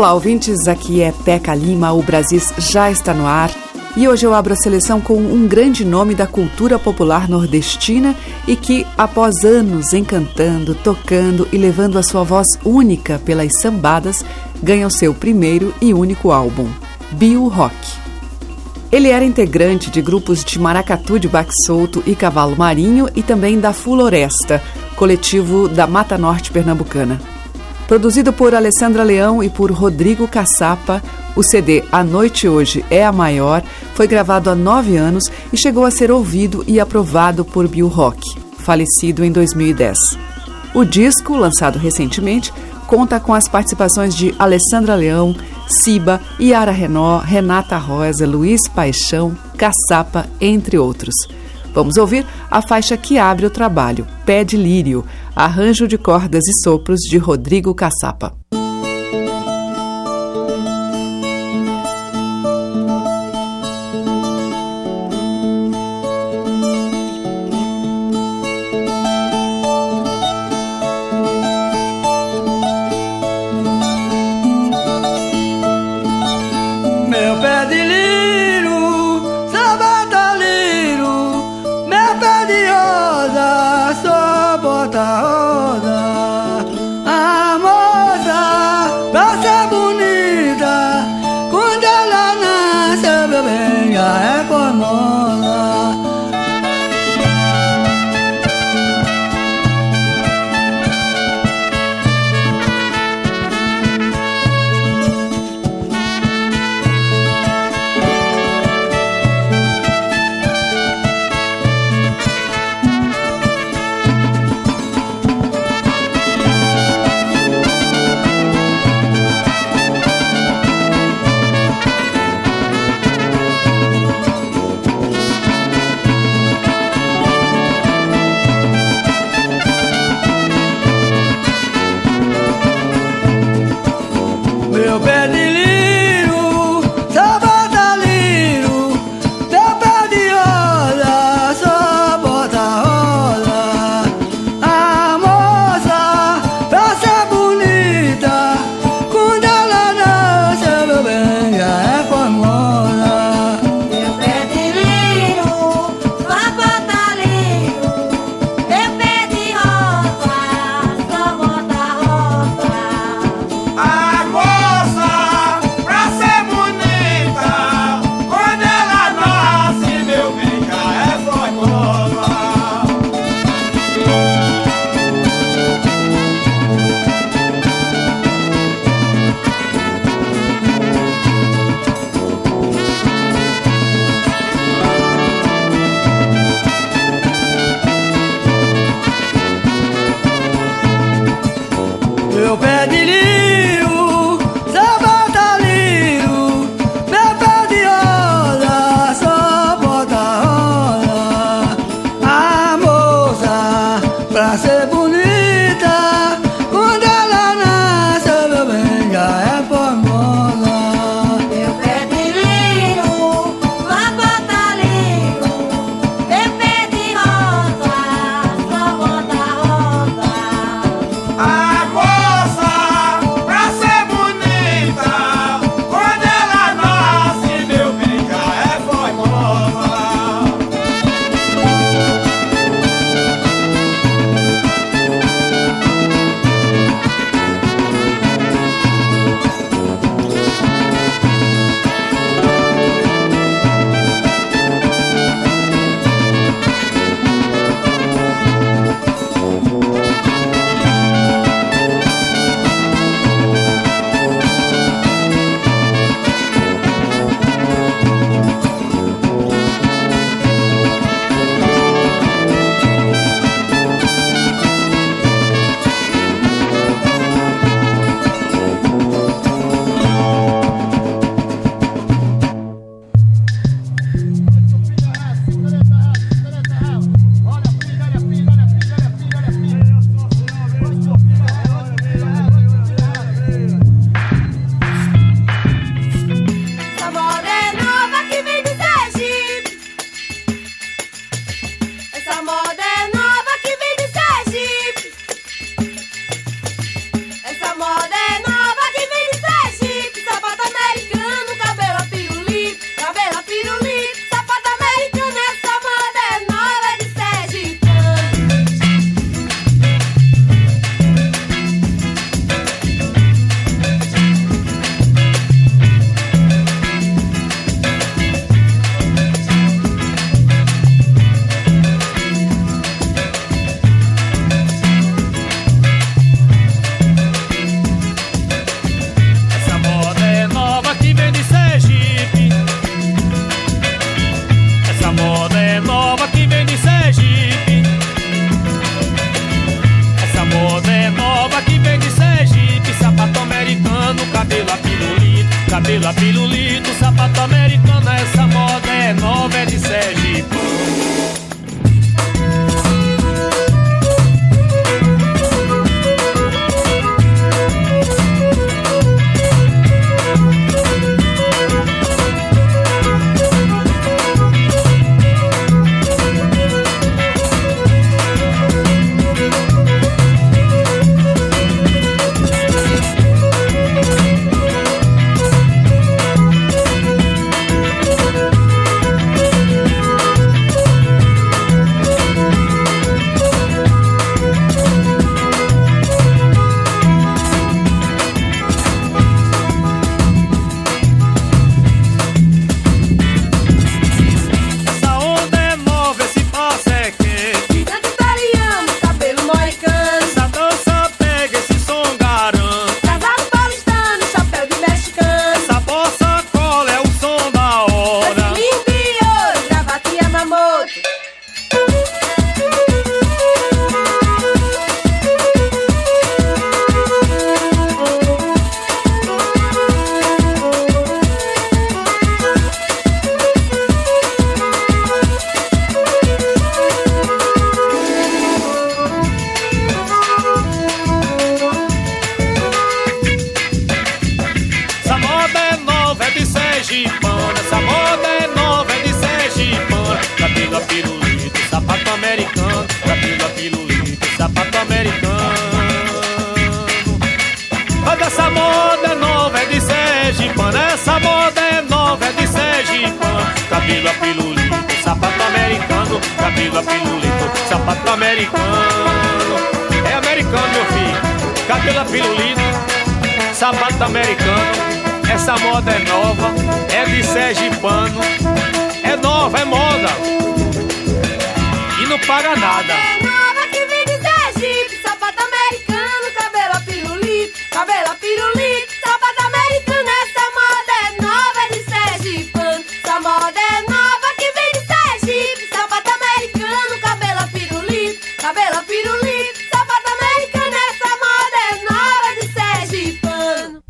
Olá, ouvintes. Aqui é Teca Lima. O Brasis já está no ar. E hoje eu abro a seleção com um grande nome da cultura popular nordestina e que, após anos encantando, tocando e levando a sua voz única pelas sambadas, ganha o seu primeiro e único álbum, Bill Rock. Ele era integrante de grupos de maracatu de baque solto e cavalo marinho e também da Floresta, coletivo da Mata Norte Pernambucana. Produzido por Alessandra Leão e por Rodrigo Caçapa, o CD A Noite Hoje é a Maior foi gravado há nove anos e chegou a ser ouvido e aprovado por Bill Rock, falecido em 2010. O disco, lançado recentemente, conta com as participações de Alessandra Leão, Siba, Yara Renó, Renata Rosa, Luiz Paixão, Caçapa, entre outros. Vamos ouvir a faixa que abre o trabalho, Pé de Lírio, arranjo de cordas e sopros de Rodrigo Caçapa.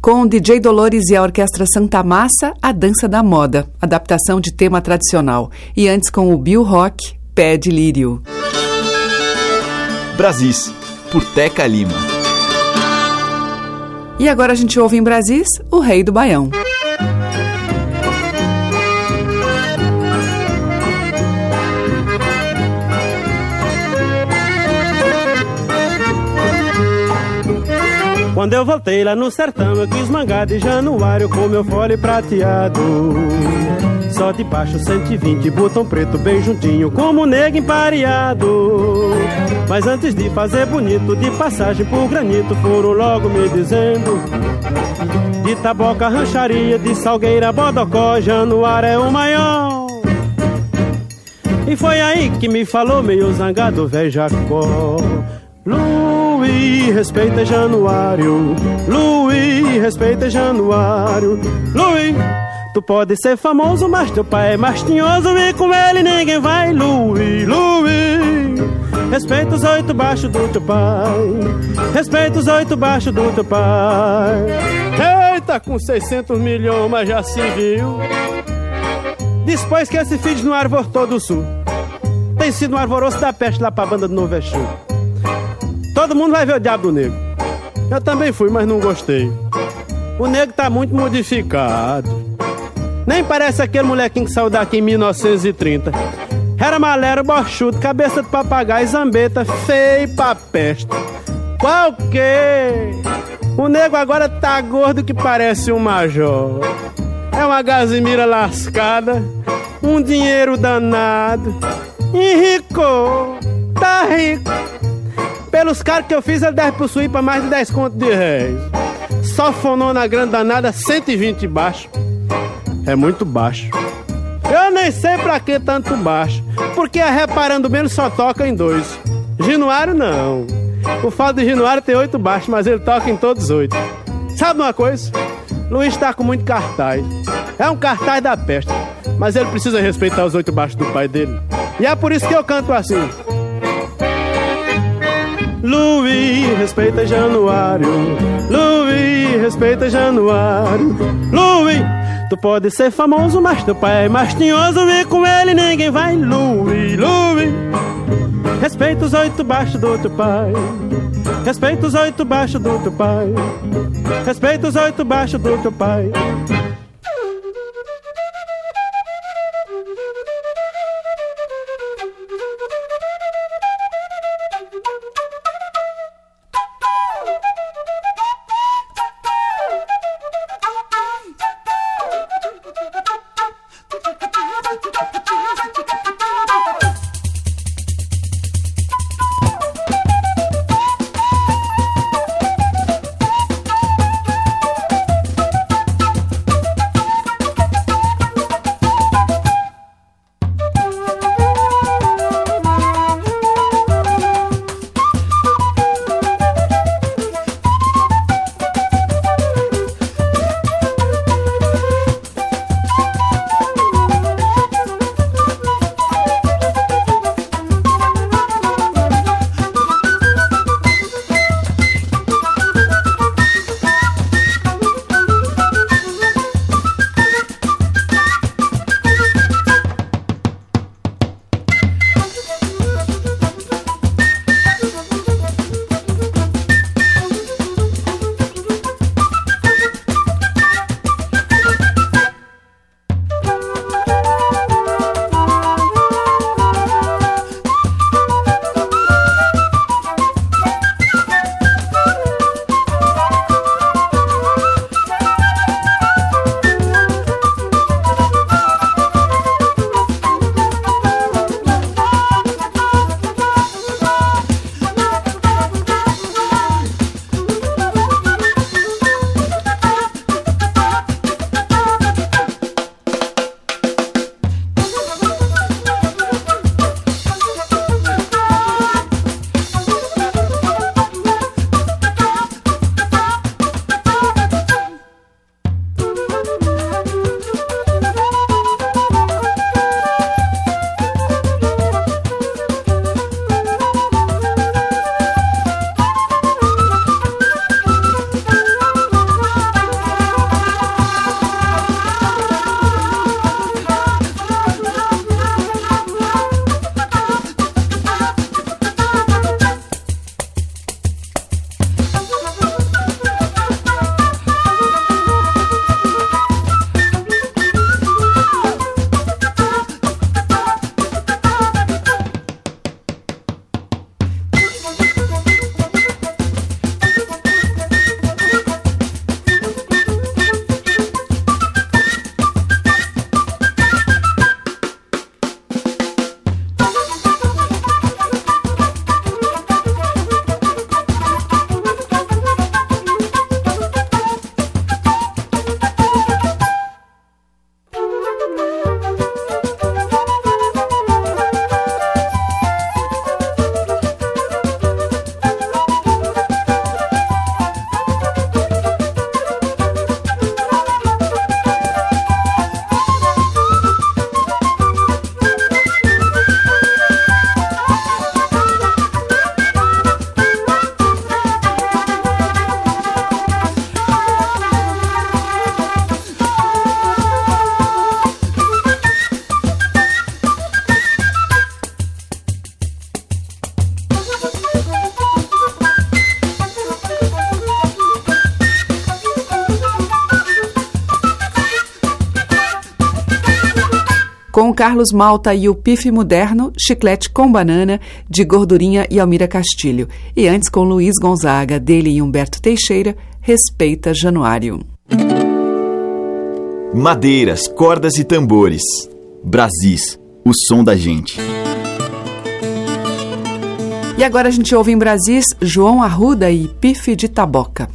Com DJ Dolores e a Orquestra Santa Massa, A Dança da Moda, adaptação de tema tradicional. E antes com o Bill Rock, Pé de Lírio. Brasis, por Teca Lima. E agora a gente ouve em Brasis o Rei do Baião. Quando eu voltei lá no sertão, eu quis mangar de januário com meu fole prateado. Só de baixo 120, botão preto bem juntinho, como nego empareado. Mas antes de fazer bonito, de passagem por granito, foram logo me dizendo: De taboca, rancharia, de salgueira, bodocó, januário é o maior. E foi aí que me falou, meio zangado, velho Jacó. Luí, respeita Januário. Luí, respeita Januário. Luí, tu pode ser famoso, mas teu pai é mais tinhoso e com ele ninguém vai. Luí, Luí, respeita os oito baixos do teu pai. Respeita os oito baixos do teu pai. Eita, com 600 milhões, mas já se viu. Depois que esse filho no Arvor todo sul. Tem sido um arvoroço da peste lá pra banda do Novo Exu. Todo mundo vai ver o Diabo Negro. Eu também fui, mas não gostei. O negro tá muito modificado. Nem parece aquele molequinho que saiu daqui em 1930. Era malero, bochudo, cabeça de papagaio, zambeta, feio pra peste. Qual que? O nego agora tá gordo que parece um major. É uma gazimira lascada, um dinheiro danado. Enricou, tá rico. Pelos caras que eu fiz, ele deve possuir pra mais de 10 contos de réis. Só fonou na grande danada 120 baixo. É muito baixo. Eu nem sei pra que tanto baixo. Porque a reparando menos só toca em dois. Ginuário não. O fato de Ginuário tem oito baixos, mas ele toca em todos oito. Sabe uma coisa? Luiz tá com muito cartaz. É um cartaz da peste. Mas ele precisa respeitar os oito baixos do pai dele. E é por isso que eu canto assim. Luiz, respeita Januário. Luiz, respeita Januário. Luiz, tu pode ser famoso, mas teu pai é mais tinhoso e com ele ninguém vai. Luiz, Luiz, respeita os oito baixos do teu pai. Respeita os oito baixos do teu pai. Respeita os oito baixos do teu pai. Com o Carlos Malta e o Pife Moderno, Chiclete com Banana, de Gordurinha e Almira Castilho. E antes com Luiz Gonzaga, dele e Humberto Teixeira, Respeita Januário. Madeiras, cordas e tambores. Brasis, o som da gente. E agora a gente ouve em Brasis João Arruda e Pife de Taboca.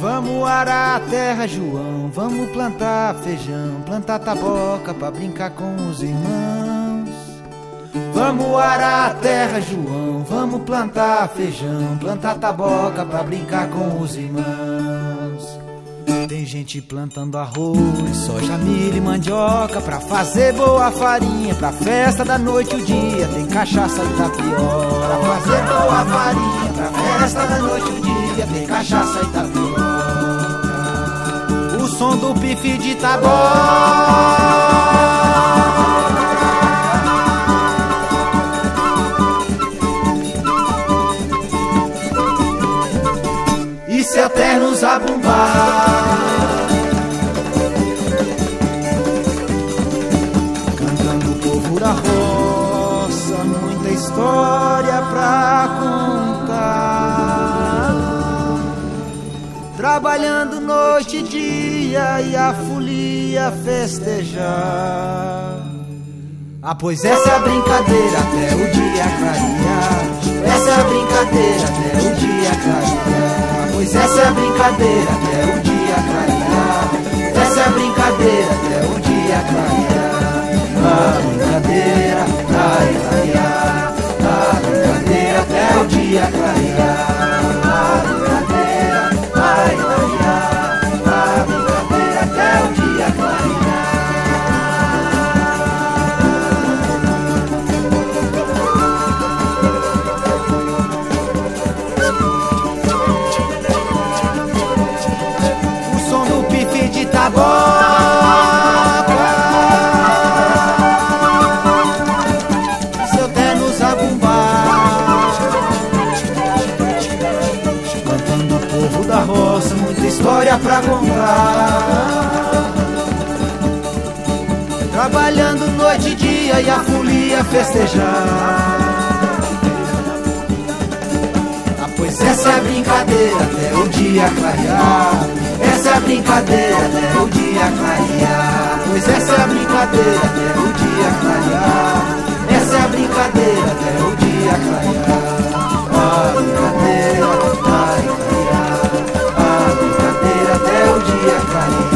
Vamos arar a terra, João. Vamos plantar feijão, plantar taboca pra brincar com os irmãos. Vamos arar a terra, João. Vamos plantar feijão, plantar taboca pra brincar com os irmãos. Gente plantando arroz, soja, milho e mandioca pra fazer boa farinha, pra festa da noite o dia. Tem cachaça e tapioca pra fazer boa farinha, pra festa da noite o dia. Tem cachaça e tapioca. O som do pife de taboca. e se eterno zabumba. Cantando Trabalhando noite e dia e a folia festejar. Ah, pois essa é a brincadeira até o dia clarear. Essa é a brincadeira até o dia clarear. Pois essa é a brincadeira até o dia clarear. Essa é a brincadeira até o dia clarear. A brincadeira vai clarear. A brincadeira até o dia clarear. Contar. Trabalhando noite e dia e a folia festejar. Ah, pois essa é a brincadeira até o dia clarear. Essa é a brincadeira até o dia clarear. Pois essa é a brincadeira até o dia clarear. Essa é a brincadeira até o dia clarear. A brincadeira até o dia clarear.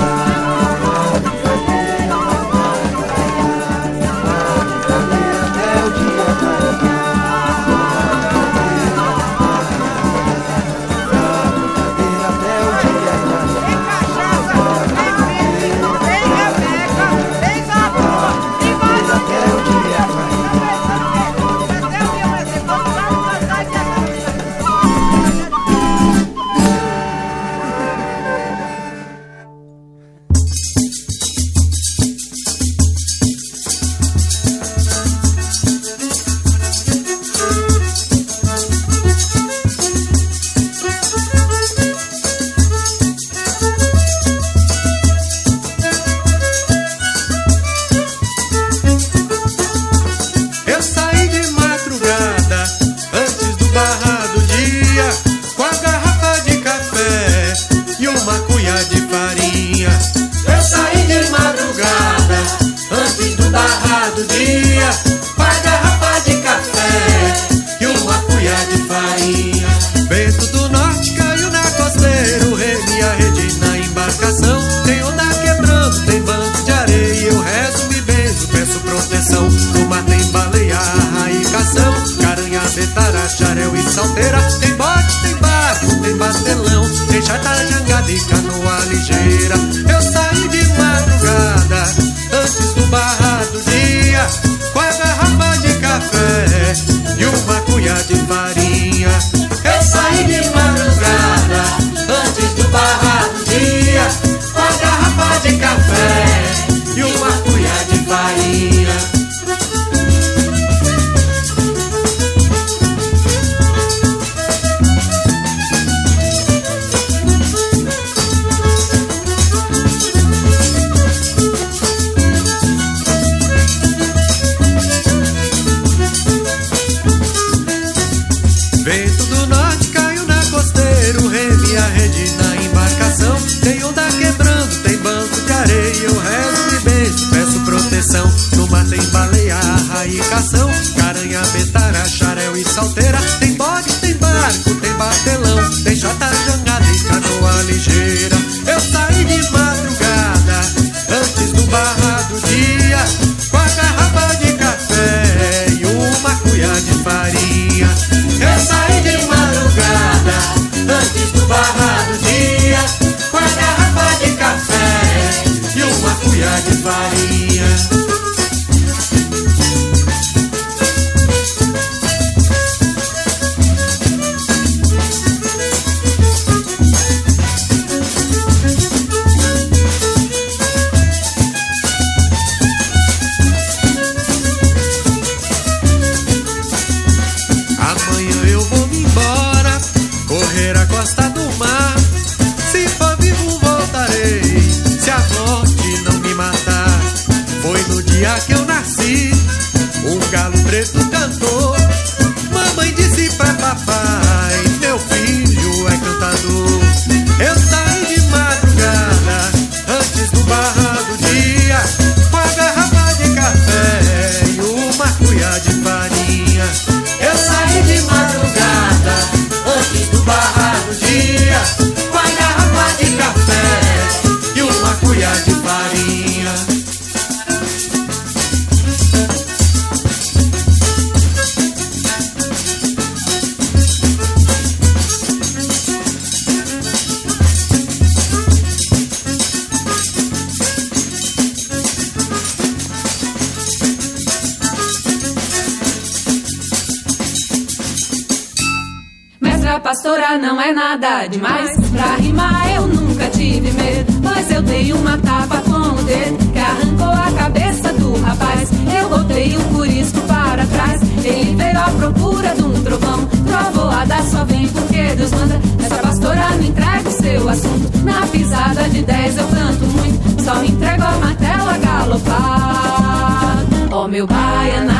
pisada de 10 eu canto muito, só entrego a martela galopar. Ó oh, meu baianá,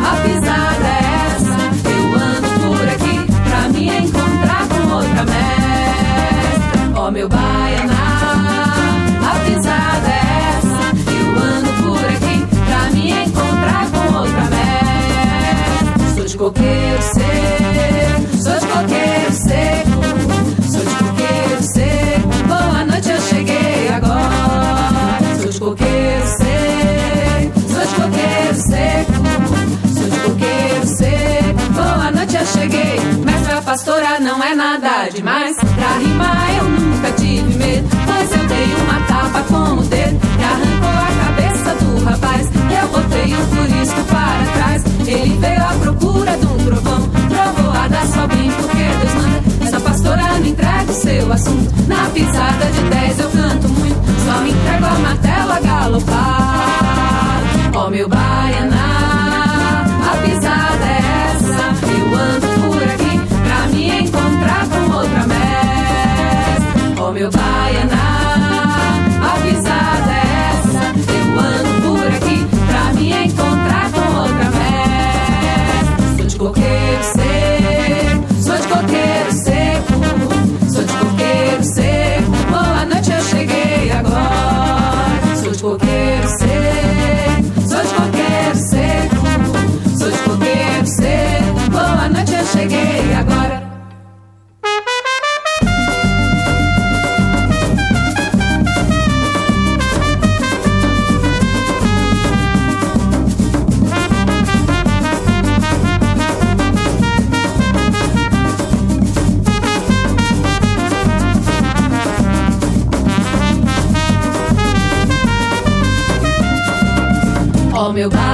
a pisada é essa, eu ando por aqui pra me encontrar com outra mestra. Ó oh, meu baianá, a pisada é essa, eu ando por aqui pra me encontrar com outra mestra. Sou de coqueiro não é nada demais. Pra rimar eu nunca tive medo, mas eu dei uma tapa com o dedo que arrancou a cabeça do rapaz. Eu botei o um para trás. Ele veio à procura de um trovão, trovoada só bem porque Deus manda. Essa pastora me entrega o seu assunto. Na pisada de 10 eu canto muito, só me entrego a martela galopar. Ó oh, meu baiana. meu baianá. É meu bar.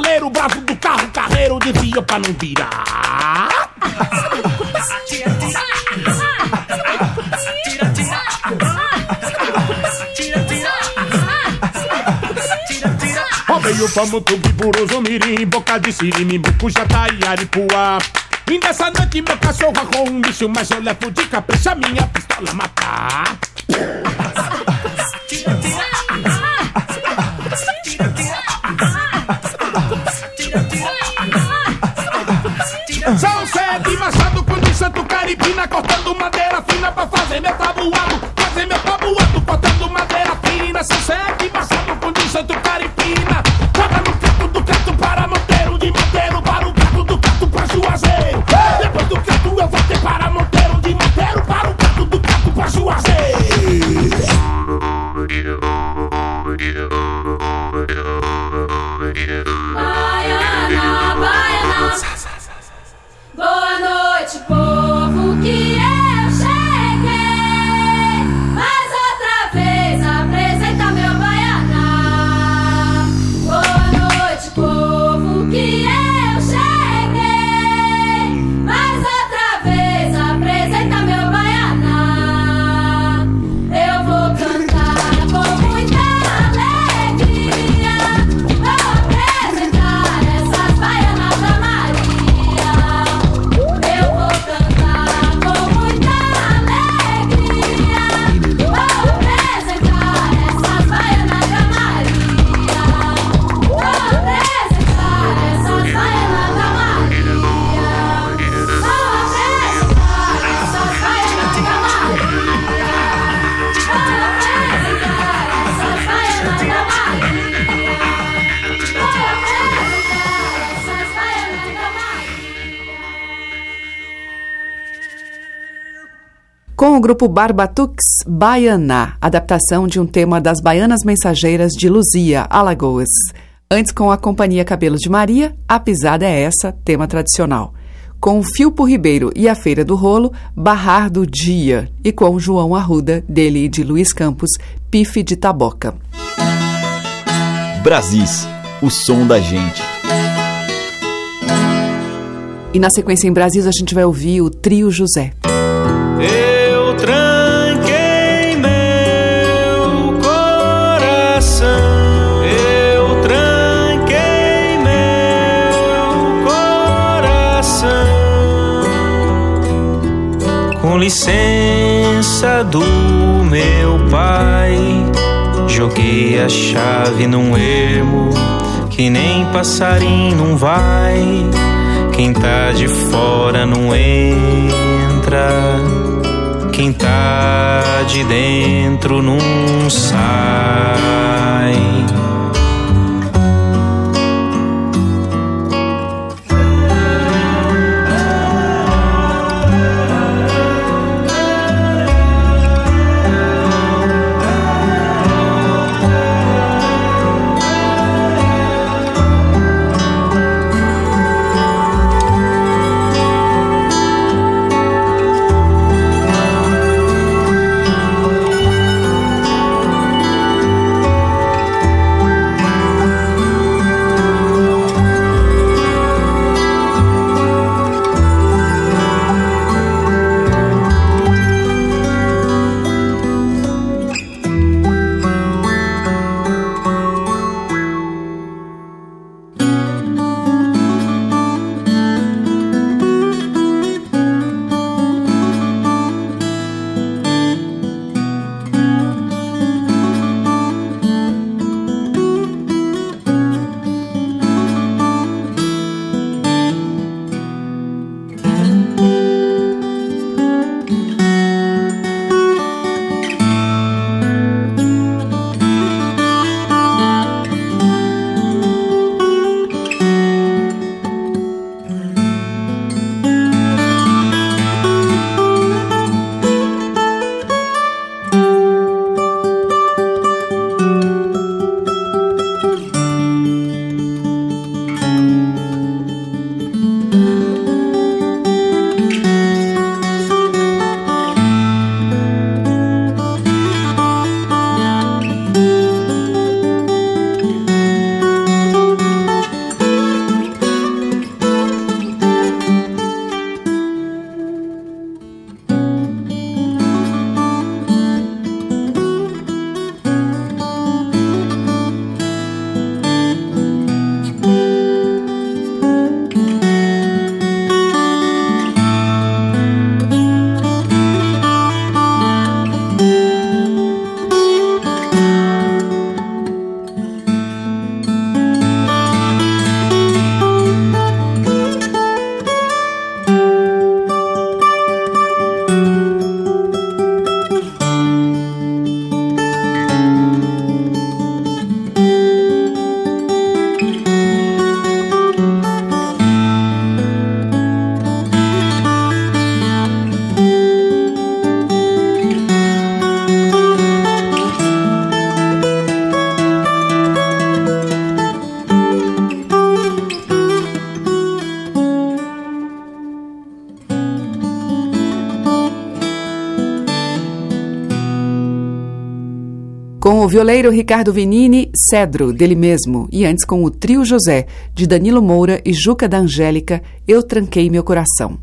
cavaleiro, bravo do carro, carreiro, desvia pra não virar. Tira, tira. Tira, tira. Tira, tira. Tira, tira. Roubei o pamutubi, buroso, mirim, boca de sirimi, bucuja, taiaripuá. Vim dessa noite meu cachorro com um bicho, mas eu levo de capricho minha pistola matar. cortando uma Com o grupo Barbatux Baianá, adaptação de um tema das Baianas Mensageiras de Luzia, Alagoas. Antes, com a Companhia Cabelos de Maria, A Pisada é Essa, tema tradicional. Com o Filpo Ribeiro e a Feira do Rolo, Barrar do Dia. E com João Arruda, dele e de Luiz Campos, Pife de Taboca. Brasis, o som da gente. E na sequência em Brasil, a gente vai ouvir o Trio José. Eu licença do meu pai, joguei a chave num ermo que nem passarinho não vai. Quem tá de fora não entra. Quem tá de dentro não sai. Violeiro Ricardo Venini, Cedro, dele mesmo, e antes com o Trio José, de Danilo Moura e Juca da Angélica, Eu Tranquei Meu Coração.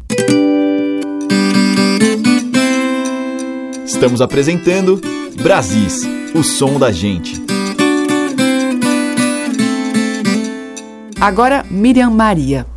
Estamos apresentando Brasis, o som da gente. Agora, Miriam Maria.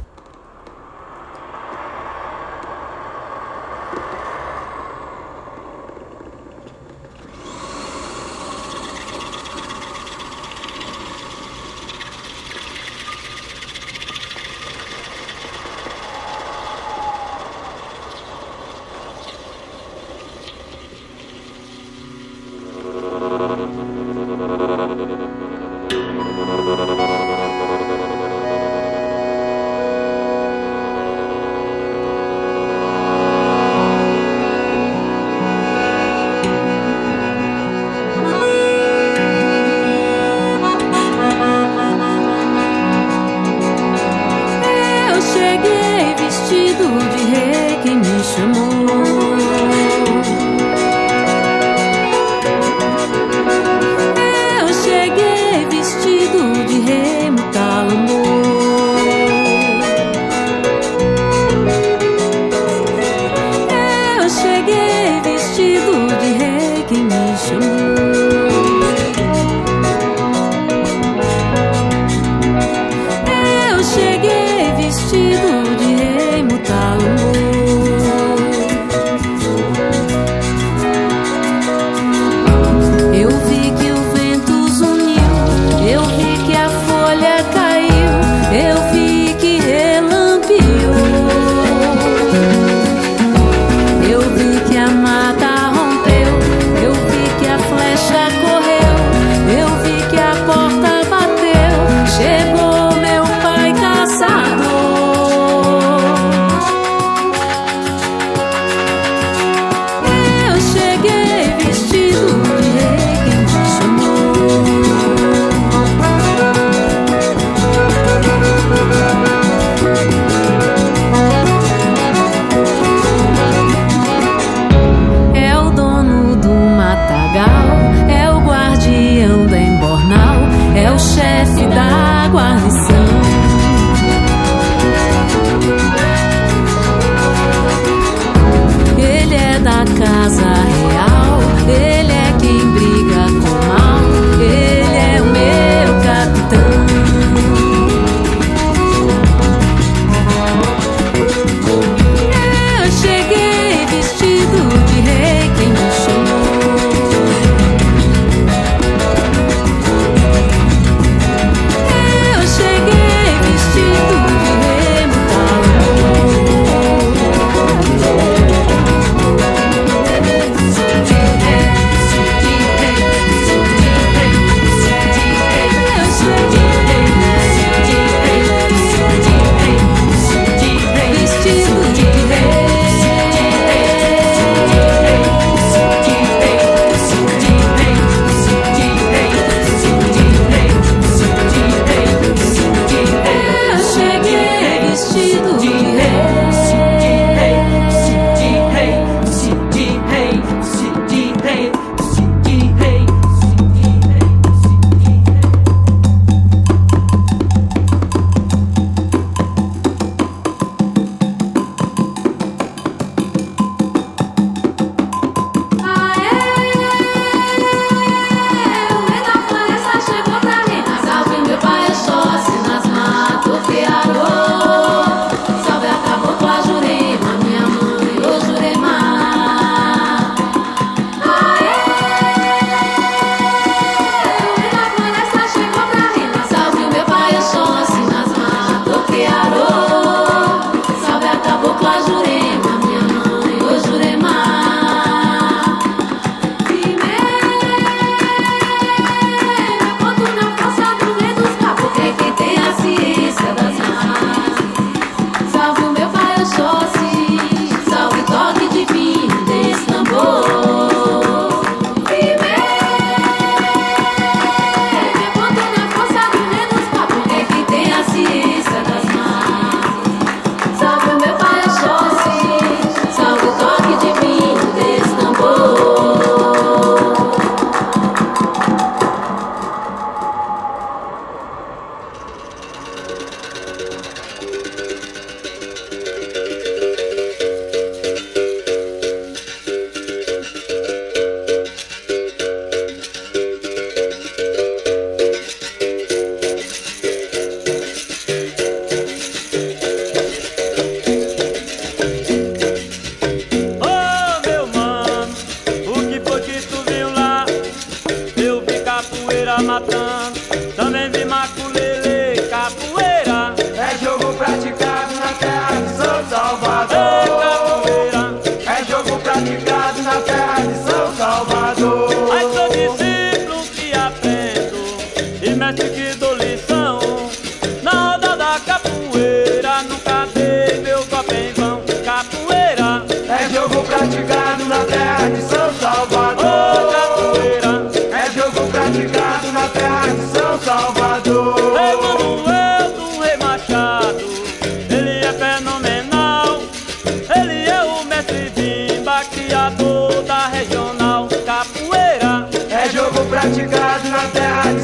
praticado na terra de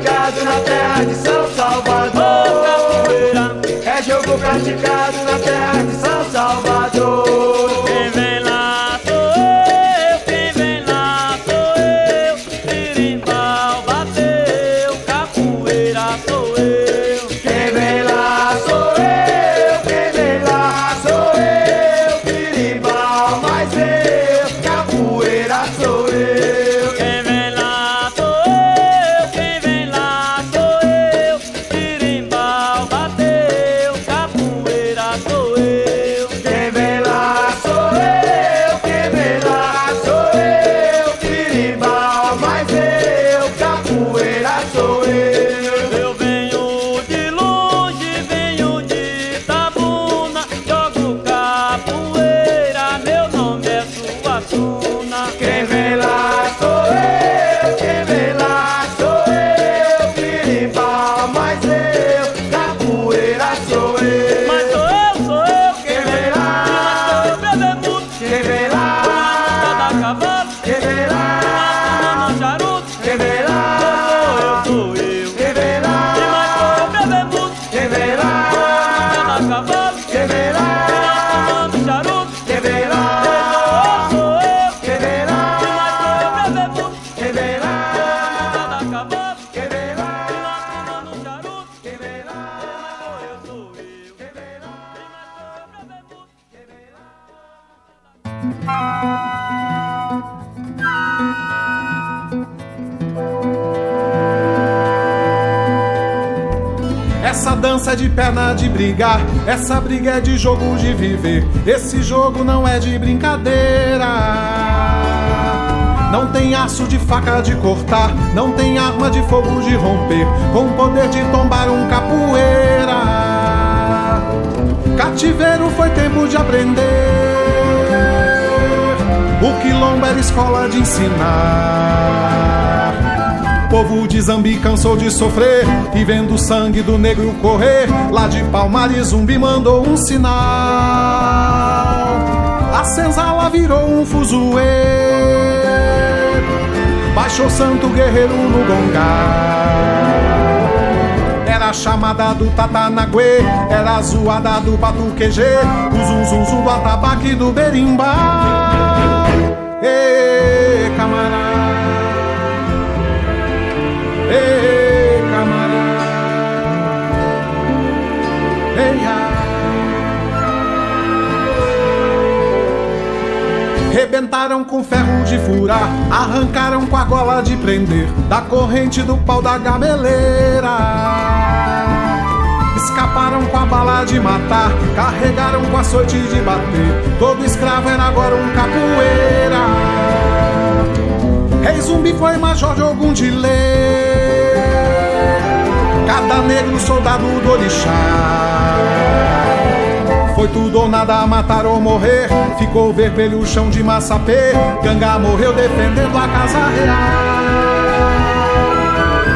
praticado na terra de São Salvador. É jogo praticado na terra de perna de brigar, essa briga é de jogo de viver. Esse jogo não é de brincadeira. Não tem aço de faca de cortar, não tem arma de fogo de romper, com poder de tombar um capoeira. Cativeiro foi tempo de aprender. O quilombo era escola de ensinar. Povo de Zambi cansou de sofrer e vendo o sangue do negro correr, lá de Palmares zumbi mandou um sinal. A senzala virou um fuzuê. Baixou santo guerreiro no gongar. Era chamada do Tatanaguê, era a zoada do batuquejê, o zum zum zum do atabaque do berimbau. Ê, camarada. Rebentaram com ferro de furar, arrancaram com a gola de prender, da corrente do pau da gameleira. Escaparam com a bala de matar, carregaram com a sorte de bater. Todo escravo era agora um capoeira. Rei zumbi foi major de algum de. Cada negro soldado do orixá. Foi tudo ou nada, matar ou morrer. Ficou vermelho o chão de massapê. Ganga morreu defendendo a casa real.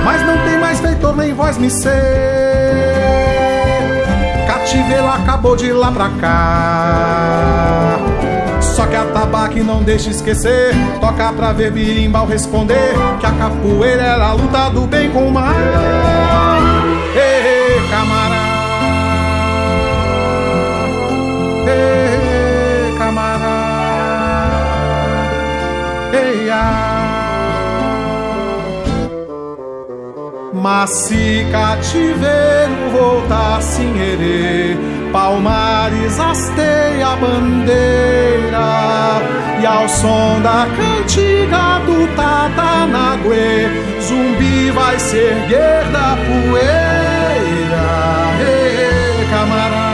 Mas não tem mais feitor nem voz me ser. Cativeiro acabou de lá pra cá. Só que a tabaque não deixa esquecer. Toca pra ver birimbau responder. Que a capoeira era a luta do bem com o mal. Ei, camarada. Ei, camarada. Ei, Mas se cativeiro voltasse em herê, Palmares hasteia a bandeira E ao som da cantiga do Tatanaguê Zumbi vai se erguer da poeira. Ê, camarada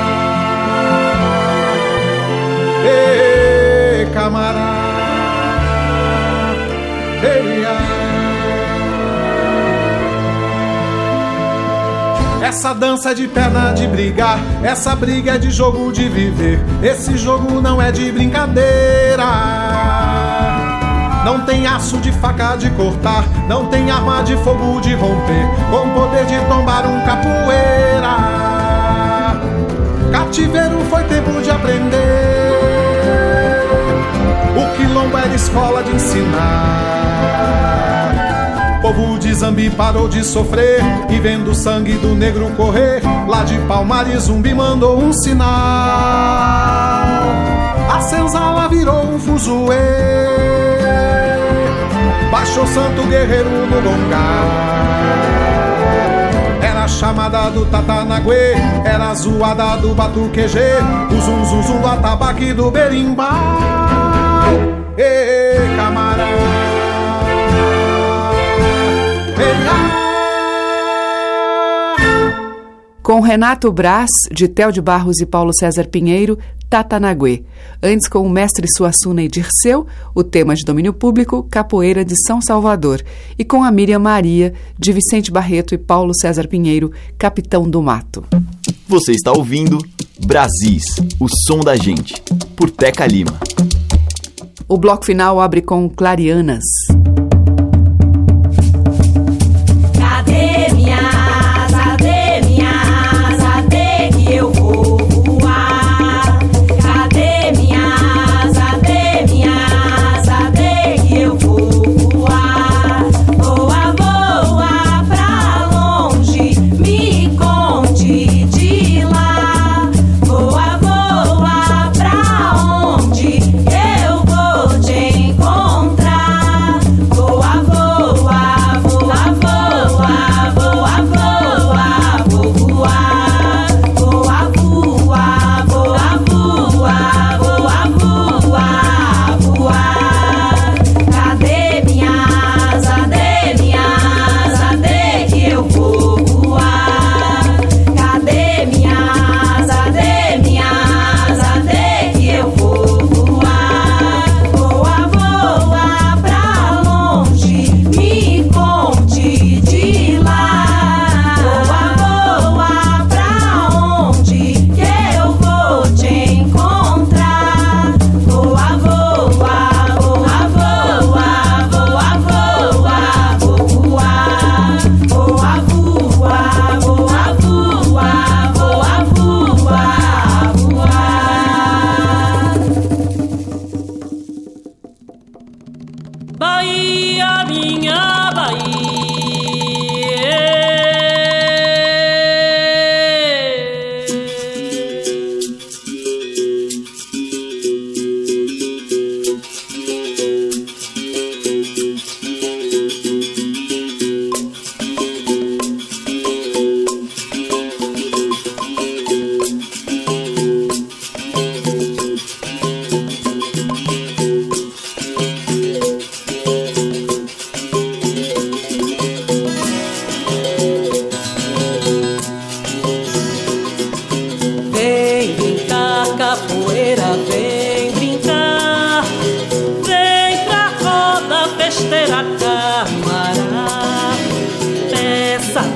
Camarada. Essa dança é de perna de brigar, essa briga é de jogo de viver. Esse jogo não é de brincadeira. Não tem aço de faca de cortar, não tem arma de fogo de romper, com poder de tombar um capoeira. Cativeiro foi tempo de aprender. O quilombo era escola de ensinar. Povo de Zambi parou de sofrer e vendo o sangue do negro correr, lá de Palmares Zumbi mandou um sinal. A senzala virou um fuzuê. Baixou santo guerreiro no longar. Chamada do Tatanaguê, era zoada do Batuquejê, o zum zum zum do atabaque do berimbau. Com Renato Brás, de Tel de Barros e Paulo César Pinheiro, Tatanaguê. Antes, com o mestre Suassuna e Dirceu, o tema de domínio público, Capoeira de São Salvador. E com a Miriam Maria, de Vicente Barreto e Paulo César Pinheiro, Capitão do Mato. Você está ouvindo Brasis, o som da gente, por Teca Lima. O bloco final abre com Clarianas.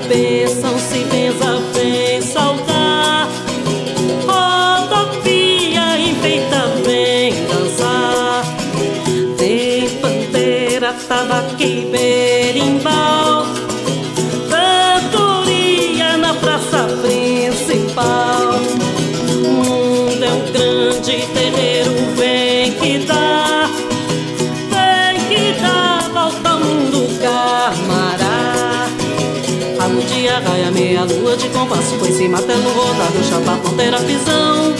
Bênção, se de compasso, foi cima martelo rodado, chapa, ponteira, pisão.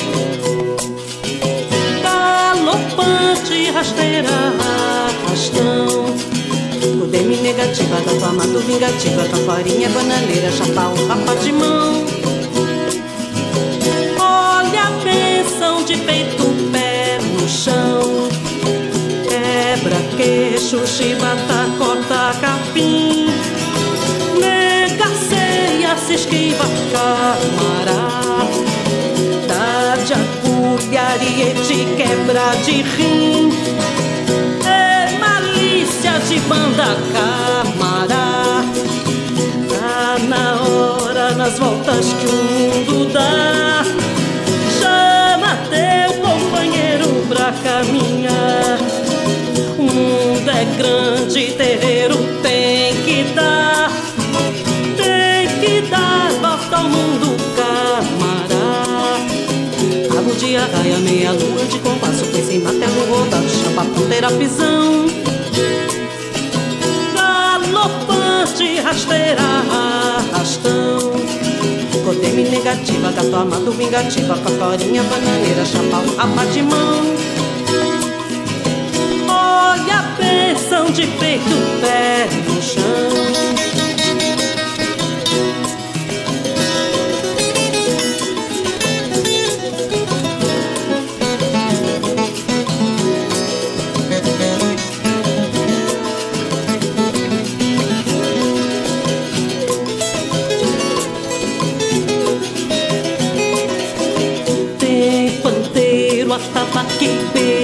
Galopante, rasteira, arrastão. Cudeme negativa da fama do vingativa, camparinha, bananeira, chapau, rapa de mão. Olha a bênção de peito, pé no chão. Quebra queixo, chibata, corta capim. Camará. Dá de agulha, ariete, quebra de rim. É malícia de banda, camará. Tá na hora, nas voltas que o mundo dá. Meia lua de compasso, foi sem materno rodado, chapa ponteira pisão. Galopante, rasteira, arrastão. Codeme negativa, gato amado, vingativa, cotorinha, bananeira, chapau, rapa de mão. Olha a bênção de peito, pé no chão. Atabaque, berimbau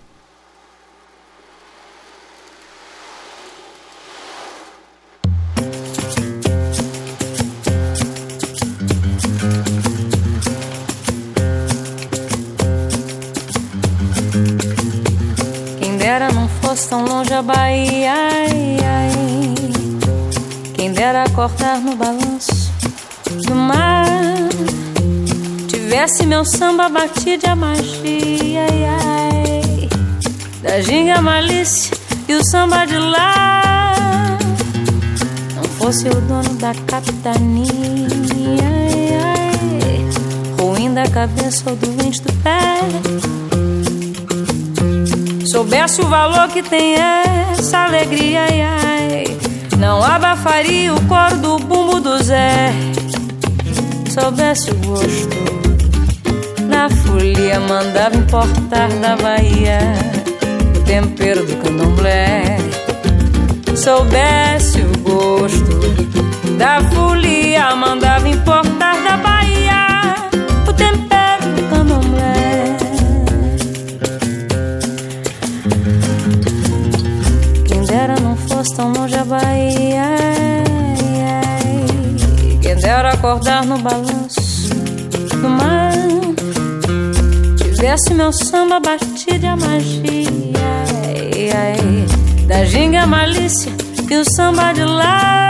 Tivesse meu samba batido a magia. Ai, ai. Da ginga malícia e o samba de lá. Não fosse o dono da capitania. Ai. Ruim da cabeça ou doente do pé soubesse o valor que tem essa alegria, não abafaria o coro do bumbo do Zé. Soubesse o gosto da folia, mandava importar da Bahia o tempero do candomblé. Soubesse o gosto da folia, mandava importar da Bahia o tempero do candomblé. Quem dera não fosse tão longe a Bahia. Quem dera acordar no balanço do mar. Tivesse meu samba batido a magia. Da ginga malícia e o samba de lá.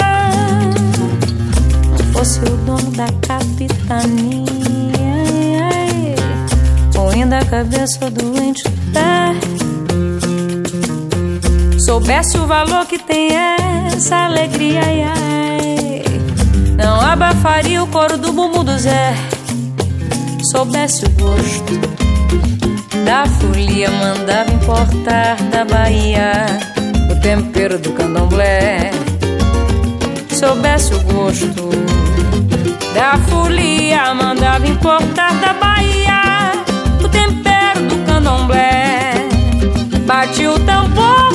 Fosse o dono da capitania. ai, ai. Ruim da cabeça doente do pé soubesse o valor que tem essa alegria, não abafaria o coro do bumbum do Zé. Soubesse o gosto da folia, mandava importar da Bahia o tempero do candomblé. Soubesse o gosto da folia, mandava importar da Bahia o tempero do candomblé. Bate o tambor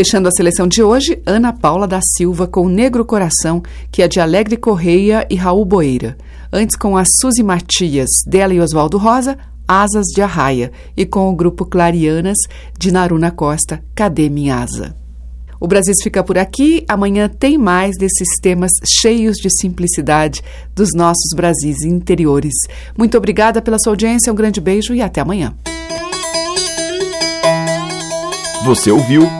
Fechando a seleção de hoje, Ana Paula da Silva com Negro Coração, que é de Alegre Correia e Raul Boeira. Antes com a Suzy Matias, dela e Oswaldo Rosa, Asas de Arraia. E com o grupo Clarianas, de Naruna Costa, Cadê Minha Asa? O Brasil fica por aqui. Amanhã tem mais desses temas cheios de simplicidade dos nossos Brasis interiores. Muito obrigada pela sua audiência, um grande beijo e até amanhã. Você ouviu